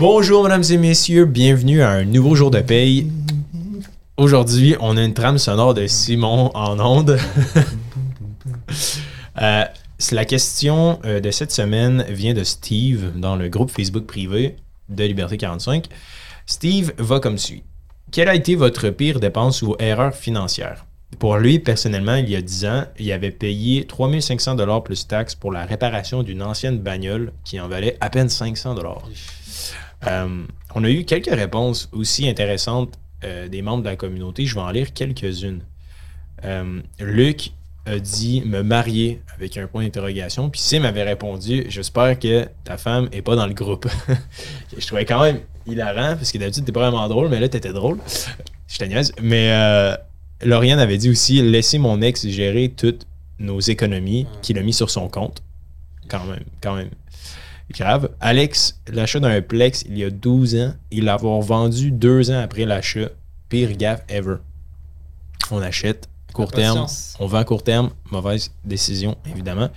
Bonjour, mesdames et messieurs, bienvenue à un nouveau jour de paye. Aujourd'hui, on a une trame sonore de Simon en onde. Euh, la question euh, de cette semaine vient de Steve dans le groupe Facebook privé de Liberté 45. Steve va comme suit. Quelle a été votre pire dépense ou erreur financière? Pour lui, personnellement, il y a 10 ans, il avait payé 3500 dollars plus taxes pour la réparation d'une ancienne bagnole qui en valait à peine 500 dollars. Euh, on a eu quelques réponses aussi intéressantes euh, des membres de la communauté. Je vais en lire quelques-unes. Euh, Luc a dit me marier avec un point d'interrogation. Puis Sim m'avait répondu J'espère que ta femme est pas dans le groupe. je trouvais quand même hilarant parce que d'habitude t'es pas vraiment drôle, mais là t'étais drôle. Je te niaise. Mais Lauriane avait dit aussi laisser mon ex gérer toutes nos économies qu'il a mis sur son compte. Quand même, quand même. Grave. Alex, l'achat d'un Plex il y a 12 ans, il l'avoir vendu deux ans après l'achat. Pire gaffe ever. On achète court terme, on vend court terme, mauvaise décision, évidemment.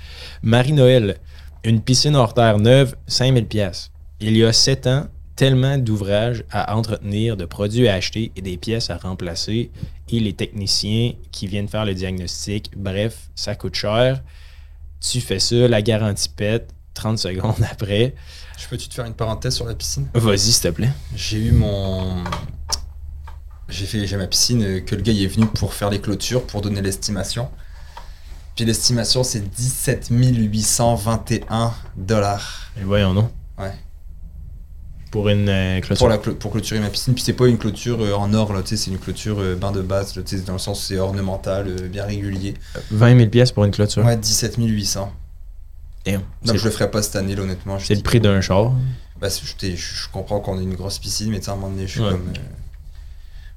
Marie-Noël, une piscine hors terre neuve, 5000 pièces. Il y a 7 ans, tellement d'ouvrages à entretenir, de produits à acheter et des pièces à remplacer et les techniciens qui viennent faire le diagnostic. Bref, ça coûte cher. Tu fais ça, la garantie pète, 30 secondes après. Je peux-tu te faire une parenthèse sur la piscine? Vas-y, s'il te plaît. J'ai eu mon. J'ai fait j'ai ma piscine euh, que le gars il est venu pour faire les clôtures, pour donner l'estimation. Puis l'estimation c'est 17 821 dollars. Et voyons, non. Ouais. Pour une euh, clôture. Pour, la pour clôturer ma piscine. Puis c'est pas une clôture euh, en or, là, tu sais, c'est une clôture euh, bain de base, là, tu sais, dans le sens c'est ornemental, bien régulier. 20 000 pièces pour une clôture. Ouais, 17 800. Damn. Donc C'est- je le ferai pas cette année, là, honnêtement. C'est le prix d'un char. Bah, c'est- je, comprends qu'on ait une grosse piscine, mais tu sais, à un moment donné, je suis Ouais. comme. euh,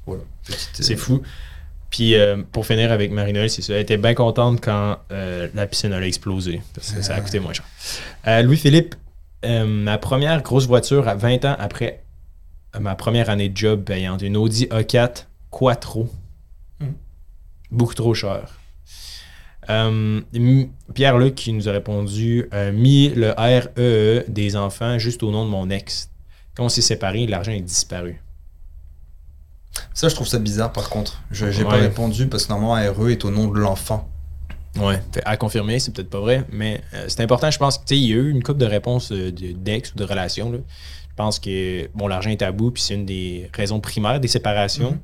voilà. petite, euh, C'est fou. Puis euh, pour finir avec Marie-Noël, c'est ça. Elle était bien contente quand euh, la piscine allait exploser. Parce que ça a coûté moins cher. Euh, Louis-Philippe, ma première grosse voiture à 20 ans après ma première année de job payante, une Audi A4 Quattro. Mhm. Beaucoup trop cher. Euh, Pierre-Luc qui nous a répondu euh, mis le REE des enfants juste au nom de mon ex. Quand on s'est séparés, l'argent est disparu. Ça, je trouve ça bizarre par contre. Je j'ai pas répondu parce que normalement, RE est au nom de l'enfant. Ouais, fait, à confirmer, c'est peut-être pas vrai, mais euh, c'est important, je pense. que, Tu sais, il y a eu une couple de réponses euh, de- d'ex ou de relations. là. Je pense que, bon, l'argent est tabou, puis c'est une des raisons primaires des séparations. Mhm.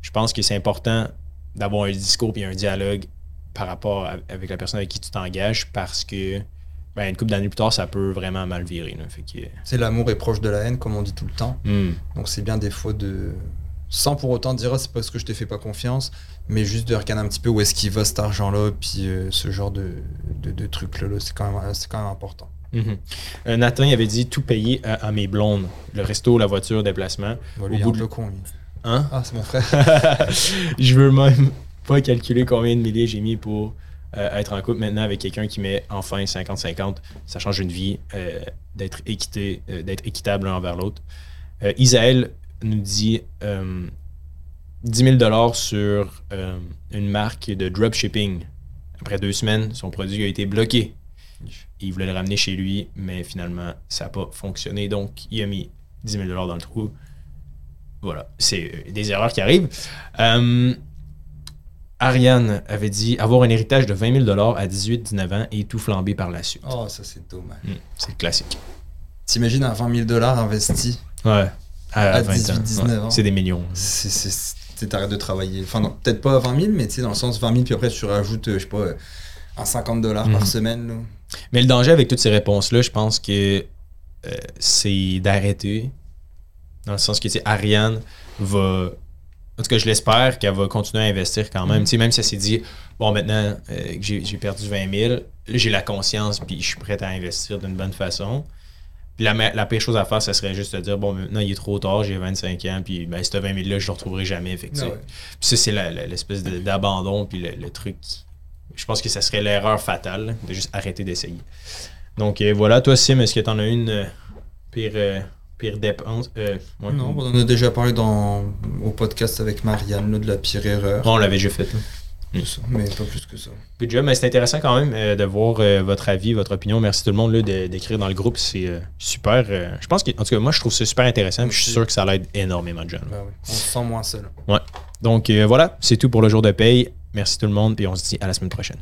Je pense que c'est important d'avoir un discours et un dialogue par rapport à- avec la personne avec qui tu t'engages parce que, ben, une couple d'années plus tard, ça peut vraiment mal virer. que, C'est l'amour est proche de la haine, comme on dit tout le temps. hmm. Donc c'est bien des fois de. Sans pour autant dire, Ah, c'est parce que je t'ai fait pas confiance, mais juste de regarder un petit peu où est-ce qu'il va cet argent-là, puis euh, ce genre de, de, de trucs-là, là, c'est quand, même- c'est quand même important. Mhm. Euh, Nathan il avait dit tout payer à, à mes blondes. Le resto, la voiture, le déplacement. Au bout de- peu con, lui. Hein? Ah, c'est mon frère. je veux même pas calculer combien de milliers j'ai mis pour euh, être en couple maintenant avec quelqu'un qui met enfin 50-50. Ça change une vie euh, d'être équité, euh, d'être équitable l'un envers l'autre. Isaël nous dit euh, 10 000 sur une marque de dropshipping. Après deux semaines, son produit a été bloqué. Il voulait le ramener chez lui, mais finalement, ça n'a pas fonctionné. Donc, il a mis 10 000 dans le trou. Voilà, c'est des erreurs qui arrivent. Ariane avait dit avoir un héritage de 20 000 à 18-19 ans et tout flambé par la suite. Oh, ça c'est dommage. Hmm, c'est classique. T'imagines un 20 000 dollars investi, Ouais. À, À 20 ans. 18, 19 Ouais. ans. C'est des millions. t'arrêtes de travailler. Enfin, non, peut-être pas à 20 000, mais tu sais, dans le sens 20 000, puis après tu rajoutes, euh, je sais pas, euh, un 50 dollars par semaine. là. Mais le danger avec toutes ces réponses-là, je pense que euh, c'est d'arrêter. Dans le sens que, tu sais, Ariane va. En tout cas, je l'espère qu'elle va continuer à investir quand même. Tu sais, même si elle s'est dit, bon, maintenant euh, que j'ai perdu 20 000, là, j'ai la conscience, puis je suis prêt à investir d'une bonne façon. Puis la, pire chose à faire, ça serait juste de dire, bon, maintenant, il est trop tard, j'ai 25 ans, puis ben, ce 20 000-là, je le retrouverai jamais. Fait que, tu Ah ouais. puis ça, c'est l'espèce d'abandon, puis le, le truc. Je pense que ça serait l'erreur fatale, de juste arrêter d'essayer. Donc euh, voilà, toi, Sim, est-ce que t'en as une euh, pire, pire dépense Euh, ouais. Non, on en a déjà parlé dans, au podcast avec Marianne là, de la pire erreur. On l'avait déjà fait. là. C'est ça, mais pas plus que ça. Good job, mais c'est intéressant quand même euh, de voir euh, votre avis, votre opinion. Merci tout le monde d'écrire dans le groupe. C'est super. je pense que, en tout cas, moi, je trouve ça super intéressant. puis Je suis sûr que ça l'aide énormément de. Ben oui, on se sent moins seul. Donc euh, voilà, c'est tout pour le jour de paye. Merci tout le monde, puis on se dit à la semaine prochaine.